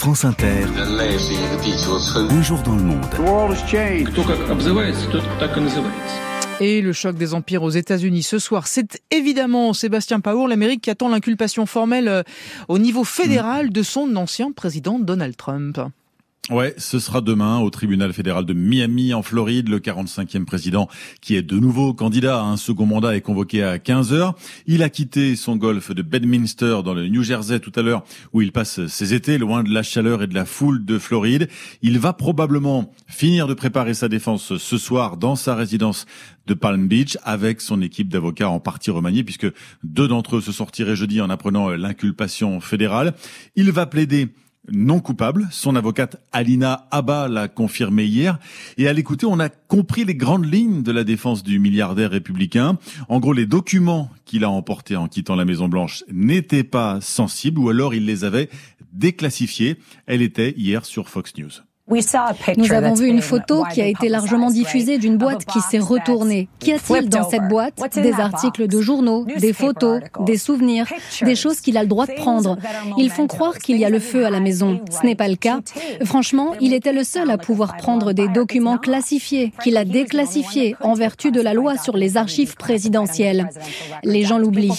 France Inter. Un jour dans le monde. Et le choc des empires aux États-Unis ce soir, c'est évidemment Sébastien Paour, l'Amérique qui attend l'inculpation formelle euh, au niveau fédéral de son ancien président Donald Trump. Ouais, ce sera demain au tribunal fédéral de Miami en Floride. Le 45e président qui est de nouveau candidat à un second mandat est convoqué à 15 heures. Il a quitté son golf de Bedminster dans le New Jersey tout à l'heure où il passe ses étés loin de la chaleur et de la foule de Floride. Il va probablement finir de préparer sa défense ce soir dans sa résidence de Palm Beach avec son équipe d'avocats en partie remaniée puisque deux d'entre eux se sortiraient jeudi en apprenant l'inculpation fédérale. Il va plaider non coupable. Son avocate Alina Abba l'a confirmé hier. Et à l'écouter, on a compris les grandes lignes de la défense du milliardaire républicain. En gros, les documents qu'il a emportés en quittant la Maison Blanche n'étaient pas sensibles ou alors il les avait déclassifiés. Elle était hier sur Fox News. Nous avons vu une photo qui a été largement diffusée d'une boîte qui s'est retournée. Qu'y a-t-il dans cette boîte? Des articles de journaux, des photos, des souvenirs, des choses qu'il a le droit de prendre. Ils font croire qu'il y a le feu à la maison. Ce n'est pas le cas. Franchement, il était le seul à pouvoir prendre des documents classifiés, qu'il a déclassifiés en vertu de la loi sur les archives présidentielles. Les gens l'oublient.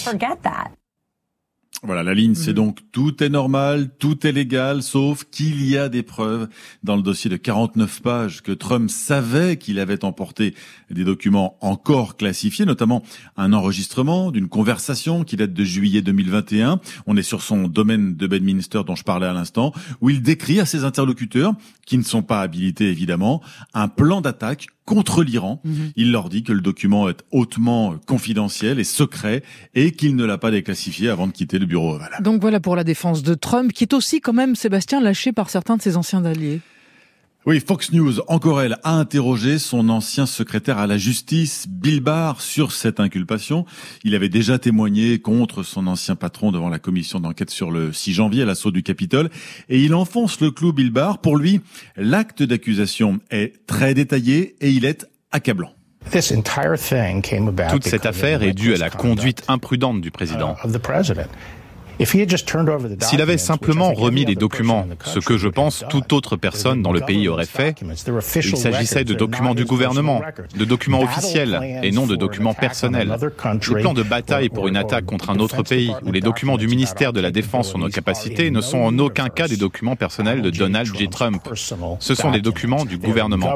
Voilà, la ligne, c'est mhm. donc tout est normal, tout est légal, sauf qu'il y a des preuves dans le dossier de 49 pages que Trump savait qu'il avait emporté des documents encore classifiés, notamment un enregistrement d'une conversation qui date de juillet 2021. On est sur son domaine de Bedminster dont je parlais à l'instant, où il décrit à ses interlocuteurs, qui ne sont pas habilités évidemment, un plan d'attaque contre l'Iran. Mhm. Il leur dit que le document est hautement confidentiel et secret et qu'il ne l'a pas déclassifié avant de quitter le bureau Oval. Donc voilà pour la défense de Trump, qui est aussi quand même, Sébastien, lâché par certains de ses anciens alliés. Oui, Fox News, encore elle, a interrogé son ancien secrétaire à la justice, Bill Barr, sur cette inculpation. Il avait déjà témoigné contre son ancien patron devant la commission d'enquête sur le 6 janvier à l'assaut du Capitole. Et il enfonce le clou Bill Barr. Pour lui, l'acte d'accusation est très détaillé et il est accablant. Toute cette affaire est due à la conduite imprudente du président. S'il avait simplement remis les documents, ce que je pense toute autre personne dans le pays aurait fait, il s'agissait de documents du gouvernement, de documents officiels et non de documents personnels. Les plans de bataille pour une attaque contre un autre pays ou les documents du ministère de la Défense sur nos capacités ne sont en aucun cas des documents personnels de Donald J. Trump. Ce sont des documents du gouvernement.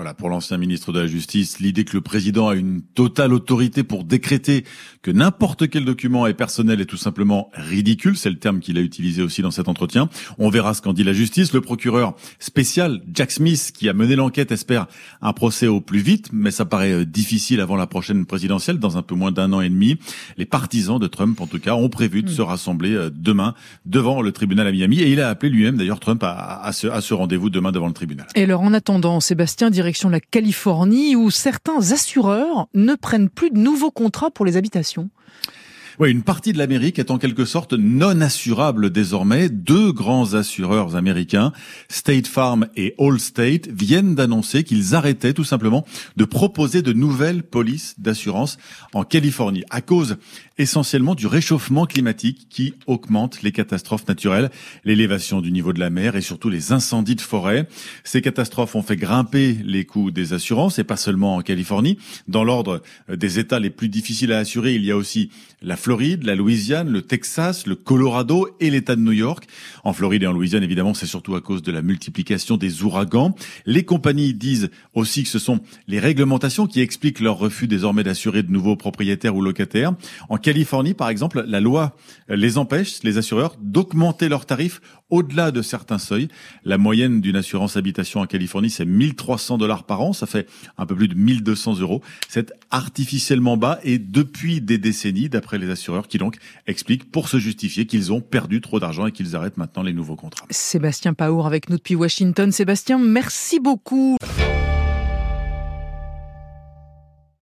Voilà, pour l'ancien ministre de la Justice, l'idée que le président a une totale autorité pour décréter que n'importe quel document est personnel est tout simplement ridicule. C'est le terme qu'il a utilisé aussi dans cet entretien. On verra ce qu'en dit la justice. Le procureur spécial, Jack Smith, qui a mené l'enquête, espère un procès au plus vite, mais ça paraît euh, difficile avant la prochaine présidentielle, dans un peu moins d'un an et demi. Les partisans de Trump, en tout cas, ont prévu de hmm. se rassembler euh, demain devant le tribunal à Miami. Et il a appelé lui-même, d'ailleurs, Trump à, ce, à ce rendez-vous demain devant le tribunal. Et alors, en attendant, Sébastien, direction la Californie où certains assureurs ne prennent plus de nouveaux contrats pour les habitations. Oui, une partie de l'Amérique est en quelque sorte non assurable désormais. Deux grands assureurs américains, State Farm et Allstate, viennent d'annoncer qu'ils arrêtaient tout simplement de proposer de nouvelles polices d'assurance en Californie à cause essentiellement du réchauffement climatique qui augmente les catastrophes naturelles, l'élévation du niveau de la mer et surtout les incendies de forêt. Ces catastrophes ont fait grimper les coûts des assurances et pas seulement en Californie. Dans l'ordre des États les plus difficiles à assurer, il y a aussi la Floride, la Louisiane, le Texas, le Colorado et l'État de New York. En Floride et en Louisiane, évidemment, c'est surtout à cause de la multiplication des ouragans. Les compagnies disent aussi que ce sont les réglementations qui expliquent leur refus désormais d'assurer de nouveaux propriétaires ou locataires. En Californie, par exemple, la loi les empêche, les assureurs, d'augmenter leurs tarifs au-delà de certains seuils. La moyenne d'une assurance habitation en Californie, c'est 1300 dollars par an. Ça fait un peu plus de 1200 euros. C'est artificiellement bas et depuis des décennies, d'après assureurs, qui donc expliquent pour se justifier qu'ils ont perdu trop d'argent et qu'ils arrêtent maintenant les nouveaux contrats. Sébastien Paour avec nous depuis Washington. Sébastien, merci beaucoup.